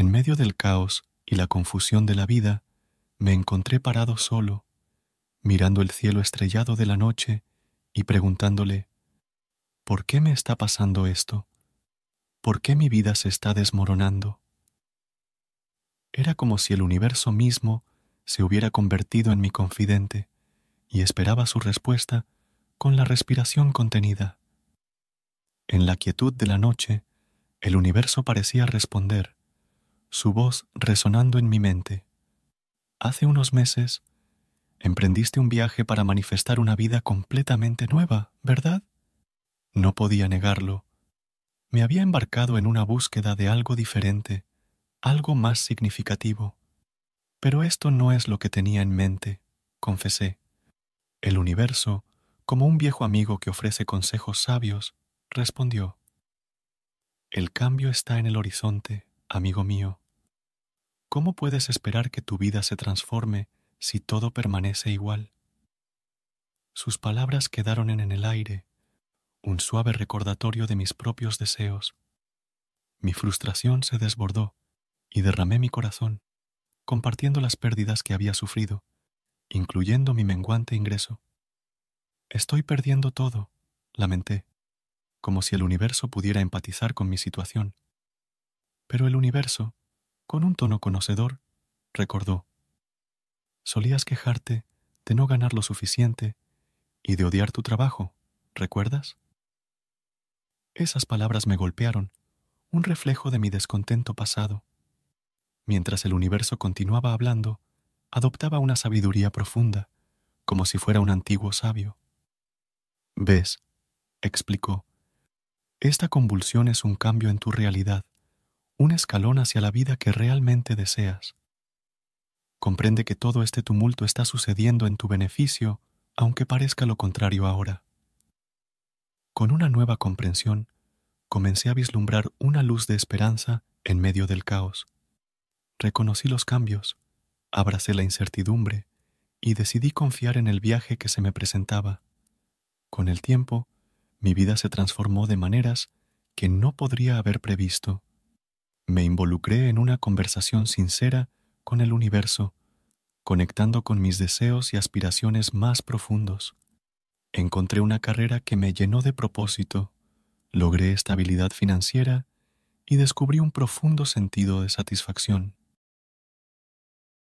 En medio del caos y la confusión de la vida, me encontré parado solo, mirando el cielo estrellado de la noche y preguntándole, ¿por qué me está pasando esto? ¿Por qué mi vida se está desmoronando? Era como si el universo mismo se hubiera convertido en mi confidente y esperaba su respuesta con la respiración contenida. En la quietud de la noche, el universo parecía responder, su voz resonando en mi mente. Hace unos meses, emprendiste un viaje para manifestar una vida completamente nueva, ¿verdad? No podía negarlo. Me había embarcado en una búsqueda de algo diferente, algo más significativo. Pero esto no es lo que tenía en mente, confesé. El universo, como un viejo amigo que ofrece consejos sabios, respondió, El cambio está en el horizonte, amigo mío. ¿Cómo puedes esperar que tu vida se transforme si todo permanece igual? Sus palabras quedaron en el aire, un suave recordatorio de mis propios deseos. Mi frustración se desbordó y derramé mi corazón, compartiendo las pérdidas que había sufrido, incluyendo mi menguante ingreso. Estoy perdiendo todo, lamenté como si el universo pudiera empatizar con mi situación. Pero el universo, con un tono conocedor, recordó, solías quejarte de no ganar lo suficiente y de odiar tu trabajo, ¿recuerdas? Esas palabras me golpearon, un reflejo de mi descontento pasado. Mientras el universo continuaba hablando, adoptaba una sabiduría profunda, como si fuera un antiguo sabio. ¿Ves? explicó. Esta convulsión es un cambio en tu realidad, un escalón hacia la vida que realmente deseas. Comprende que todo este tumulto está sucediendo en tu beneficio, aunque parezca lo contrario ahora. Con una nueva comprensión, comencé a vislumbrar una luz de esperanza en medio del caos. Reconocí los cambios, abracé la incertidumbre y decidí confiar en el viaje que se me presentaba. Con el tiempo, mi vida se transformó de maneras que no podría haber previsto. Me involucré en una conversación sincera con el universo, conectando con mis deseos y aspiraciones más profundos. Encontré una carrera que me llenó de propósito, logré estabilidad financiera y descubrí un profundo sentido de satisfacción.